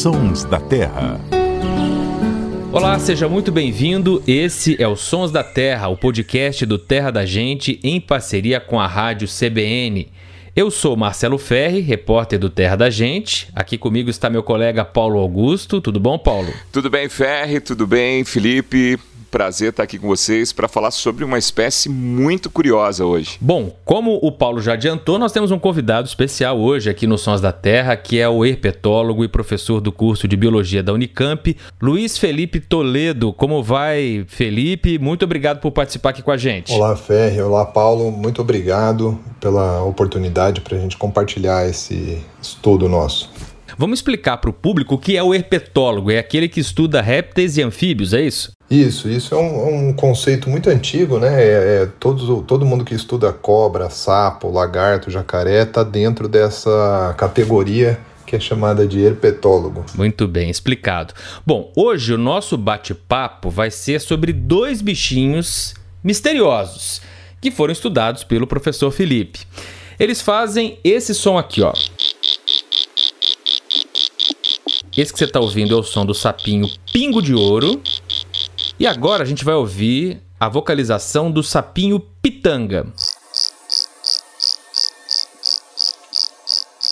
Sons da Terra. Olá, seja muito bem-vindo. Esse é o Sons da Terra, o podcast do Terra da Gente em parceria com a rádio CBN. Eu sou Marcelo Ferri, repórter do Terra da Gente. Aqui comigo está meu colega Paulo Augusto. Tudo bom, Paulo? Tudo bem, Ferri? Tudo bem, Felipe? Prazer estar aqui com vocês para falar sobre uma espécie muito curiosa hoje. Bom, como o Paulo já adiantou, nós temos um convidado especial hoje aqui no Sons da Terra, que é o herpetólogo e professor do curso de Biologia da Unicamp, Luiz Felipe Toledo. Como vai, Felipe? Muito obrigado por participar aqui com a gente. Olá, Ferri. Olá, Paulo. Muito obrigado pela oportunidade para a gente compartilhar esse estudo nosso. Vamos explicar para o público o que é o herpetólogo. É aquele que estuda répteis e anfíbios, é isso? Isso, isso é um, um conceito muito antigo, né? É, é, todo, todo mundo que estuda cobra, sapo, lagarto, jacaré está dentro dessa categoria que é chamada de herpetólogo. Muito bem explicado. Bom, hoje o nosso bate-papo vai ser sobre dois bichinhos misteriosos que foram estudados pelo professor Felipe. Eles fazem esse som aqui, ó. Esse que você está ouvindo é o som do sapinho pingo de ouro e agora a gente vai ouvir a vocalização do sapinho pitanga.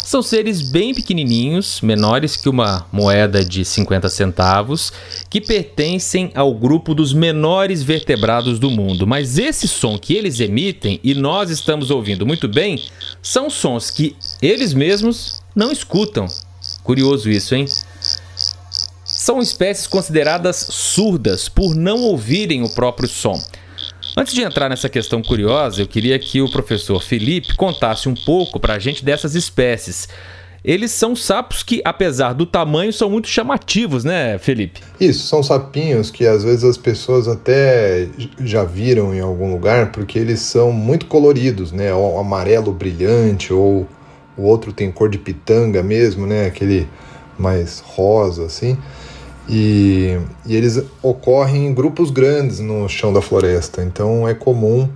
São seres bem pequenininhos, menores que uma moeda de 50 centavos, que pertencem ao grupo dos menores vertebrados do mundo. Mas esse som que eles emitem e nós estamos ouvindo muito bem são sons que eles mesmos não escutam. Curioso isso, hein? São espécies consideradas surdas por não ouvirem o próprio som. Antes de entrar nessa questão curiosa, eu queria que o professor Felipe contasse um pouco para a gente dessas espécies. Eles são sapos que, apesar do tamanho, são muito chamativos, né, Felipe? Isso, são sapinhos que às vezes as pessoas até já viram em algum lugar, porque eles são muito coloridos, né? O amarelo brilhante, ou o outro tem cor de pitanga mesmo, né? Aquele mais rosa, assim. E, e, eles ocorrem em grupos grandes no chão da floresta. Então é comum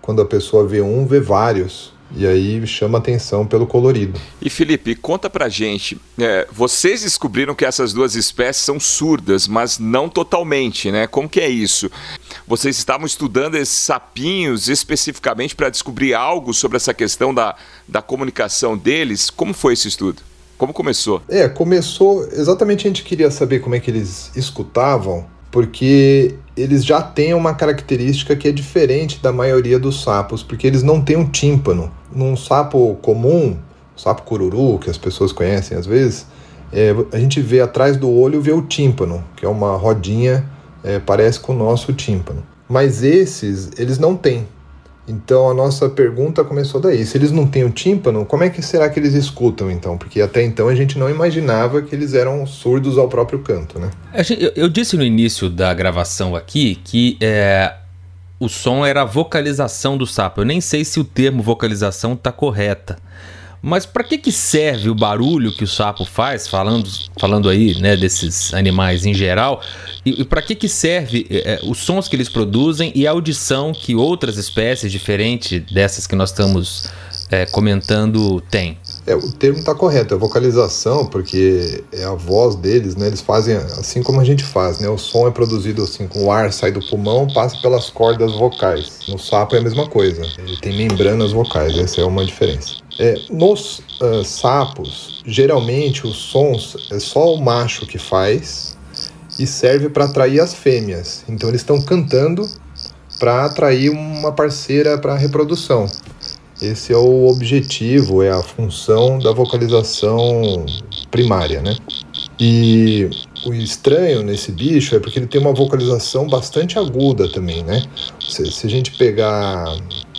quando a pessoa vê um, ver vários. E aí chama atenção pelo colorido. E Felipe, conta pra gente. É, vocês descobriram que essas duas espécies são surdas, mas não totalmente, né? Como que é isso? Vocês estavam estudando esses sapinhos especificamente para descobrir algo sobre essa questão da, da comunicação deles? Como foi esse estudo? Como começou? É, começou. Exatamente a gente queria saber como é que eles escutavam, porque eles já têm uma característica que é diferente da maioria dos sapos, porque eles não têm um tímpano. Num sapo comum, sapo cururu, que as pessoas conhecem às vezes, é, a gente vê atrás do olho vê o tímpano, que é uma rodinha, é, parece com o nosso tímpano. Mas esses, eles não têm. Então a nossa pergunta começou daí. Se eles não têm o tímpano, como é que será que eles escutam então? Porque até então a gente não imaginava que eles eram surdos ao próprio canto, né? Eu, disse no início da gravação aqui que é, o som era a vocalização do sapo. Eu nem sei se o termo vocalização está correta. Mas para que, que serve o barulho que o sapo faz, falando, falando aí né, desses animais em geral, e, e para que, que serve é, é, os sons que eles produzem e a audição que outras espécies diferentes dessas que nós estamos é, comentando têm? É, o termo está correto, é vocalização, porque é a voz deles, né? Eles fazem assim como a gente faz, né? O som é produzido assim, com o ar sai do pulmão, passa pelas cordas vocais. No sapo é a mesma coisa, ele tem membranas vocais, essa é uma diferença. É, nos uh, sapos, geralmente os sons é só o macho que faz e serve para atrair as fêmeas. Então eles estão cantando para atrair uma parceira para reprodução. Esse é o objetivo, é a função da vocalização primária, né? E o estranho nesse bicho é porque ele tem uma vocalização bastante aguda também, né? Se, se a gente pegar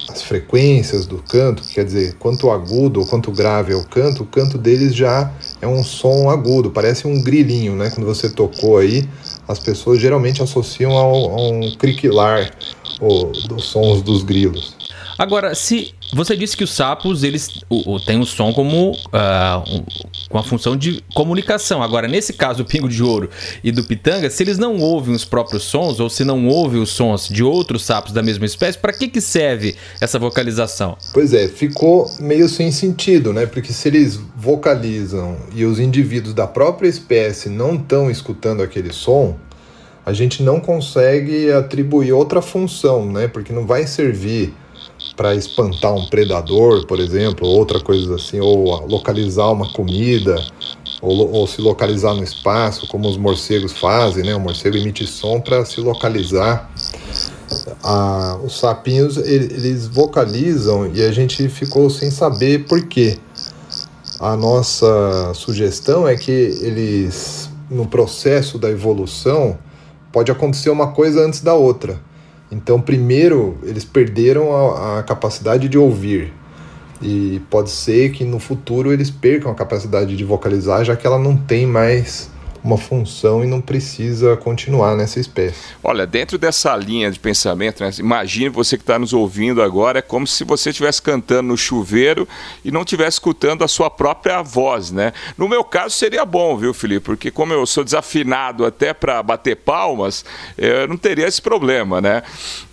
as frequências do canto, quer dizer, quanto agudo ou quanto grave é o canto, o canto deles já é um som agudo, parece um grilinho, né? Quando você tocou aí, as pessoas geralmente associam a um criquilar ou, dos sons dos grilos. Agora, se você disse que os sapos eles o, o, um som como uh, com a função de comunicação. Agora, nesse caso do pingo de ouro e do pitanga, se eles não ouvem os próprios sons ou se não ouvem os sons de outros sapos da mesma espécie, para que que serve essa vocalização? Pois é, ficou meio sem sentido, né? Porque se eles vocalizam e os indivíduos da própria espécie não estão escutando aquele som, a gente não consegue atribuir outra função, né? Porque não vai servir para espantar um predador, por exemplo, outra coisa assim, ou localizar uma comida, ou, ou, se localizar no espaço, como os morcegos fazem, né? O morcego emite som para se localizar. Ah, os sapinhos eles vocalizam e a gente ficou sem saber por quê. A nossa sugestão é que eles, no processo da evolução, pode acontecer uma coisa antes da outra. Então, primeiro, eles perderam a, a, capacidade de ouvir. E pode ser que no futuro eles percam a capacidade de vocalizar, já que ela não tem mais uma função e não precisa continuar nessa espécie. Olha, dentro dessa linha de pensamento, né, imagine você que está nos ouvindo agora, é como se você estivesse cantando no chuveiro e não estivesse escutando a sua própria voz, né? No meu caso seria bom, viu, Felipe? Porque como eu sou desafinado até para bater palmas, eu não teria esse problema, né?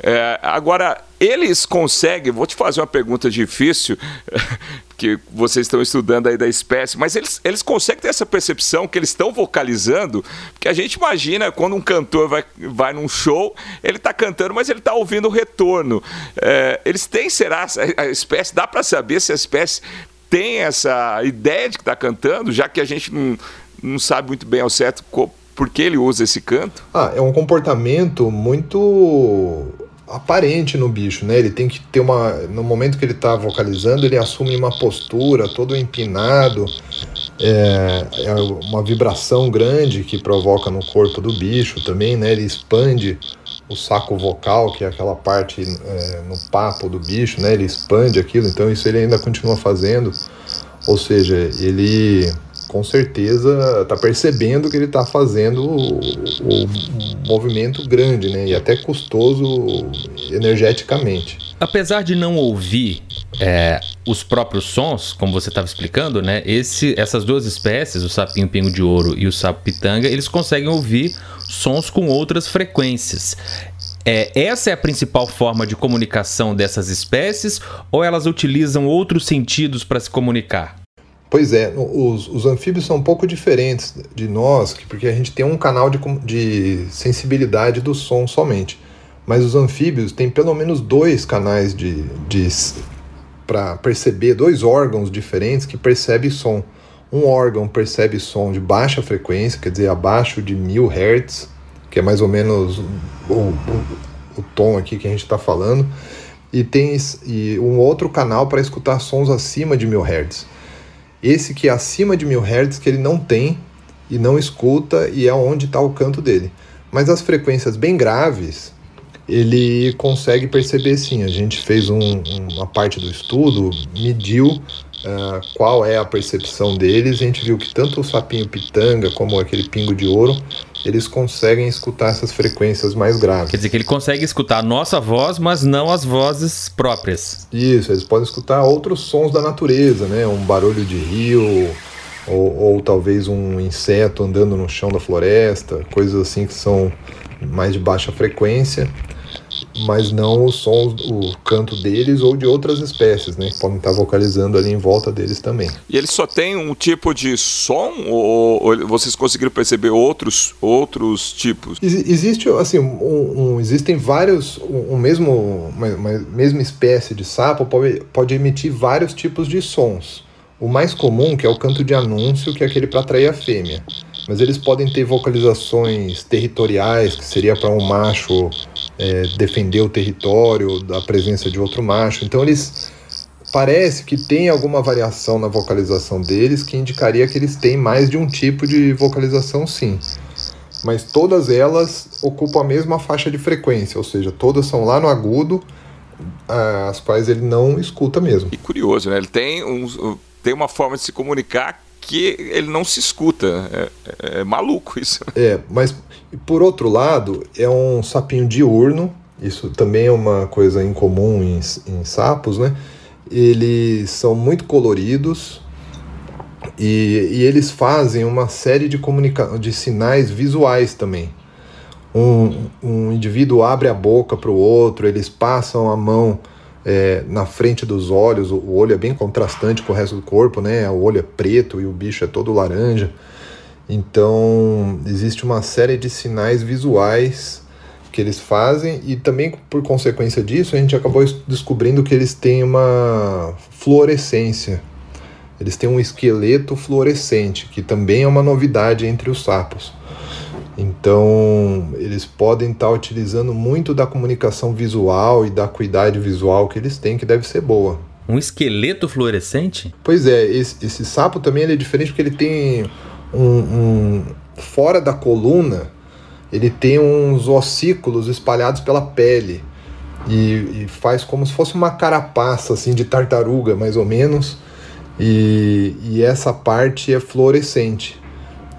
É, agora, eles conseguem, vou te fazer uma pergunta difícil, que vocês estão estudando aí da espécie, mas eles, eles conseguem ter essa percepção que eles estão vocalizando, porque a gente imagina quando um cantor vai, vai num show, ele está cantando, mas ele está ouvindo o retorno. É, eles têm, será, a espécie, dá para saber se a espécie tem essa ideia de que está cantando, já que a gente não, não sabe muito bem ao certo por que ele usa esse canto? Ah, é um comportamento muito aparente no bicho, né? Ele tem que ter uma. No momento que ele está vocalizando, ele assume uma postura todo empinado, é, é, uma vibração grande que provoca no corpo do bicho também, né? Ele expande o saco vocal, que é aquela parte é, no papo do bicho, né? Ele expande aquilo, então isso ele ainda continua fazendo. Ou seja, ele com certeza está percebendo que ele está fazendo o, o, movimento grande, né? E até custoso energeticamente. Apesar de não ouvir é, os próprios sons, como você estava explicando, né? Esse, essas duas espécies, o sapinho pingo de ouro e o sapo pitanga, eles conseguem ouvir sons com outras frequências. É, essa é a principal forma de comunicação dessas espécies ou elas utilizam outros sentidos para se comunicar? Pois é, os, os, anfíbios são um pouco diferentes de nós, porque a gente tem um canal de, de sensibilidade do som somente. Mas os anfíbios têm pelo menos dois canais de, de para perceber, dois órgãos diferentes que percebem som. Um órgão percebe som de baixa frequência, quer dizer, abaixo de mil hertz, que é mais ou menos o, o, o tom aqui que a gente está falando, e tem e um outro canal para escutar sons acima de mil hertz. Esse que é acima de mil Hz que ele não tem e não escuta e é onde está o canto dele. Mas as frequências bem graves, ele consegue perceber sim. A gente fez um, uma parte do estudo, mediu uh, qual é a percepção deles. A gente viu que tanto o sapinho pitanga como aquele pingo de ouro eles conseguem escutar essas frequências mais graves. Quer dizer que ele consegue escutar a nossa voz, mas não as vozes próprias. Isso, eles podem escutar outros sons da natureza, né? Um barulho de rio, ou, ou talvez um inseto andando no chão da floresta, coisas assim que são mais de baixa frequência mas não os sons, o canto deles ou de outras espécies, né? Podem estar vocalizando ali em volta deles também. E eles só têm um tipo de som ou, ou vocês conseguiram perceber outros, outros tipos? existe, assim, um, um, existem vários, um, um mesmo, uma, uma, mesma espécie de sapo pode, pode emitir vários tipos de sons. O mais comum, que é o canto de anúncio, que é aquele para atrair a fêmea mas eles podem ter vocalizações territoriais, que seria para um macho é, defender o território da presença de outro macho. Então eles parece que tem alguma variação na vocalização deles que indicaria que eles têm mais de um tipo de vocalização, sim. Mas todas elas ocupam a mesma faixa de frequência, ou seja, todas são lá no agudo, as quais ele não escuta mesmo. E curioso, né? Ele tem, um, tem uma forma de se comunicar que ele não se escuta. É, é, é, maluco isso. É, mas por outro lado, é um sapinho diurno, isso também é uma coisa incomum em, em sapos, né? Eles são muito coloridos e, e eles fazem uma série de, comunica de sinais visuais também. Um, um indivíduo abre a boca para o outro, eles passam a mão é, na frente dos olhos, o olho é bem contrastante com o resto do corpo, né? O olho é preto e o bicho é todo laranja. Então, existe uma série de sinais visuais que eles fazem e também por consequência disso a gente acabou descobrindo que eles têm uma fluorescência. Eles têm um esqueleto fluorescente, que também é uma novidade entre os sapos. Então, eles podem estar utilizando muito da comunicação visual e da acuidade visual que eles têm, que deve ser boa. Um esqueleto fluorescente? Pois é, esse, esse sapo também é diferente porque ele tem um, um fora da coluna, ele tem uns ossículos espalhados pela pele e, e, faz como se fosse uma carapaça assim de tartaruga, mais ou menos. E, e essa parte é fluorescente.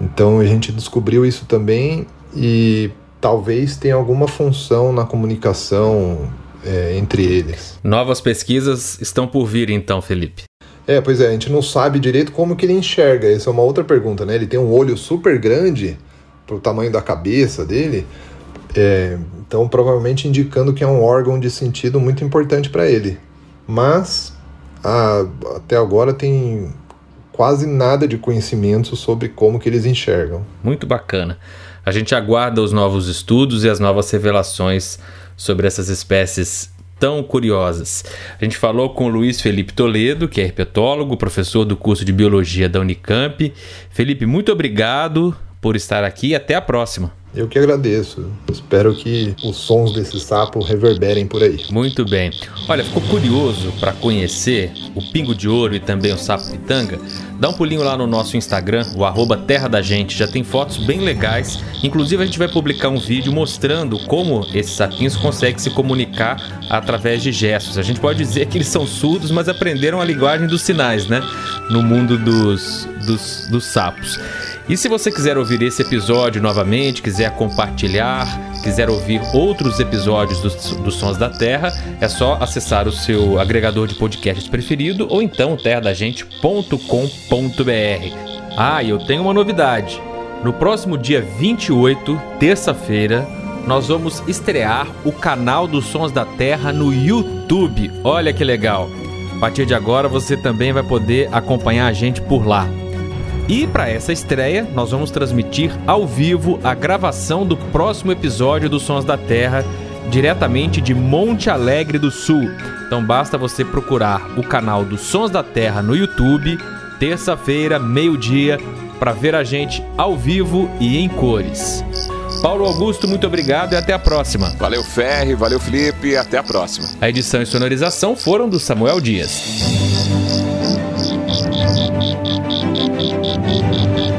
Então a gente descobriu isso também e talvez tenha alguma função na comunicação é, entre eles. Novas pesquisas estão por vir então, Felipe. É, pois é, a gente não sabe direito como que ele enxerga. Essa é uma outra pergunta, né? Ele tem um olho super grande pro tamanho da cabeça dele, é, então provavelmente indicando que é um órgão de sentido muito importante para ele. Mas a, até agora tem quase nada de conhecimento sobre como que eles enxergam. Muito bacana. A gente aguarda os novos estudos e as novas revelações sobre essas espécies tão curiosas. A gente falou com o Luiz Felipe Toledo, que é herpetólogo, professor do curso de biologia da Unicamp. Felipe, muito obrigado por estar aqui e até a próxima. Eu que agradeço. Espero que os sons desse sapo reverberem por aí. Muito bem. Olha, ficou curioso para conhecer o pingo de ouro e também o sapo pitanga? Dá um pulinho lá no nosso Instagram, o arroba Terra da Gente. Já tem fotos bem legais. Inclusive, a gente vai publicar um vídeo mostrando como esses sapinhos conseguem se comunicar através de gestos. A gente pode dizer que eles são surdos, mas aprenderam a linguagem dos sinais, né? No mundo dos, dos, dos sapos. E se você quiser ouvir esse episódio novamente, quiser compartilhar, quiser ouvir outros episódios dos, dos Sons da Terra, é só acessar o seu agregador de podcasts preferido ou então terradagente.com.br. Ah, e eu tenho uma novidade. No próximo dia 28, terça-feira, nós vamos estrear o canal dos Sons da Terra no YouTube. Olha que legal! A partir de agora você também vai poder acompanhar a gente por lá. E para essa estreia, nós vamos transmitir ao vivo a gravação do próximo episódio dos Sons da Terra, diretamente de Monte Alegre do Sul. Então basta você procurar o canal dos Sons da Terra no YouTube, terça-feira, meio-dia, para ver a gente ao vivo e em cores. Paulo Augusto, muito obrigado e até a próxima. Valeu, Ferre, valeu, Felipe, até a próxima. A edição e sonorização foram do Samuel Dias. Thank you.